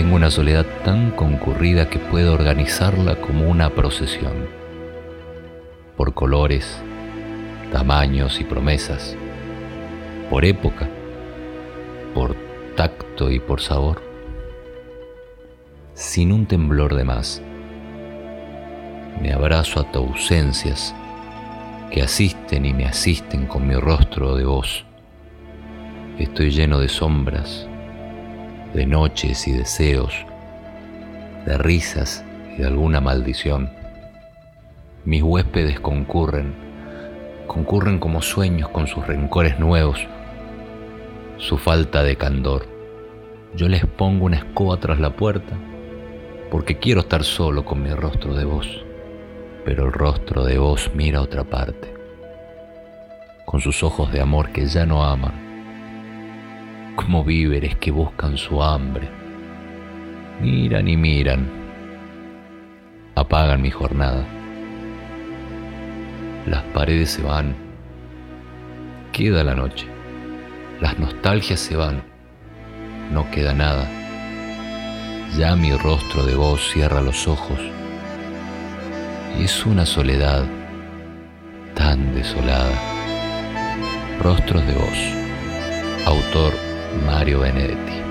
Tengo una soledad tan concurrida que puedo organizarla como una procesión, por colores, tamaños y promesas, por época, por tacto y por sabor, sin un temblor de más. Me abrazo a tus ausencias que asisten y me asisten con mi rostro de voz. Estoy lleno de sombras, de noches y deseos, de risas y de alguna maldición. Mis huéspedes concurren, concurren como sueños con sus rencores nuevos, su falta de candor. Yo les pongo una escoba tras la puerta porque quiero estar solo con mi rostro de voz pero el rostro de vos mira a otra parte, con sus ojos de amor que ya no aman, como víveres que buscan su hambre. Miran y miran, apagan mi jornada. Las paredes se van, queda la noche, las nostalgias se van, no queda nada. Ya mi rostro de voz cierra los ojos es una soledad tan desolada. Rostros de voz. Autor Mario Benedetti.